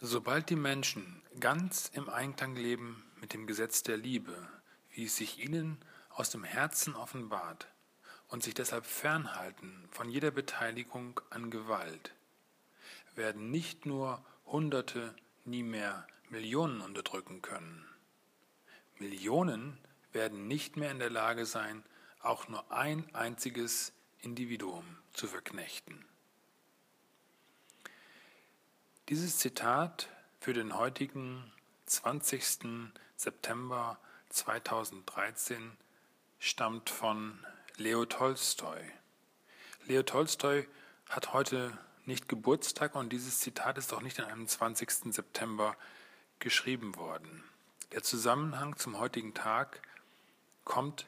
Sobald die Menschen ganz im Einklang leben mit dem Gesetz der Liebe, wie es sich ihnen aus dem Herzen offenbart, und sich deshalb fernhalten von jeder Beteiligung an Gewalt, werden nicht nur Hunderte, nie mehr Millionen unterdrücken können. Millionen werden nicht mehr in der Lage sein, auch nur ein einziges Individuum zu verknechten. Dieses Zitat für den heutigen 20. September 2013 stammt von Leo Tolstoi. Leo Tolstoi hat heute nicht Geburtstag und dieses Zitat ist auch nicht an einem 20. September geschrieben worden. Der Zusammenhang zum heutigen Tag kommt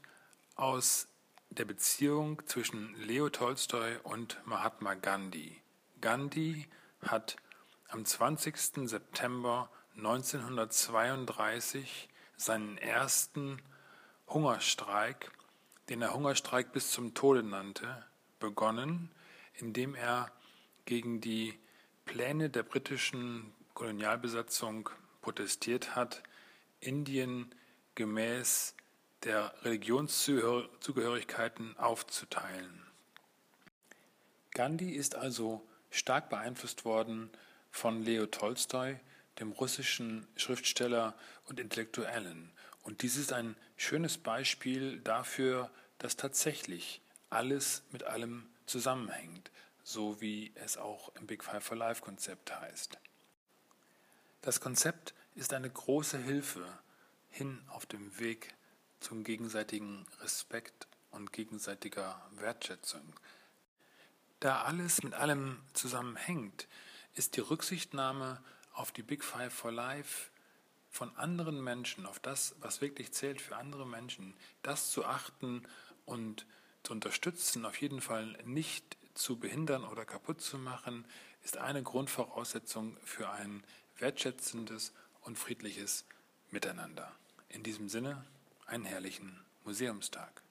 aus der Beziehung zwischen Leo Tolstoi und Mahatma Gandhi. Gandhi hat am 20. September 1932 seinen ersten Hungerstreik, den er Hungerstreik bis zum Tode nannte, begonnen, indem er gegen die Pläne der britischen Kolonialbesatzung protestiert hat, Indien gemäß der Religionszugehörigkeiten aufzuteilen. Gandhi ist also stark beeinflusst worden von Leo Tolstoi, dem russischen Schriftsteller und Intellektuellen. Und dies ist ein schönes Beispiel dafür, dass tatsächlich alles mit allem zusammenhängt, so wie es auch im Big Five for Life Konzept heißt. Das Konzept ist eine große Hilfe hin auf dem Weg zum gegenseitigen Respekt und gegenseitiger Wertschätzung. Da alles mit allem zusammenhängt, ist die Rücksichtnahme auf die Big Five for Life von anderen Menschen, auf das, was wirklich zählt für andere Menschen, das zu achten und zu unterstützen, auf jeden Fall nicht zu behindern oder kaputt zu machen, ist eine Grundvoraussetzung für ein wertschätzendes und friedliches Miteinander. In diesem Sinne einen herrlichen Museumstag.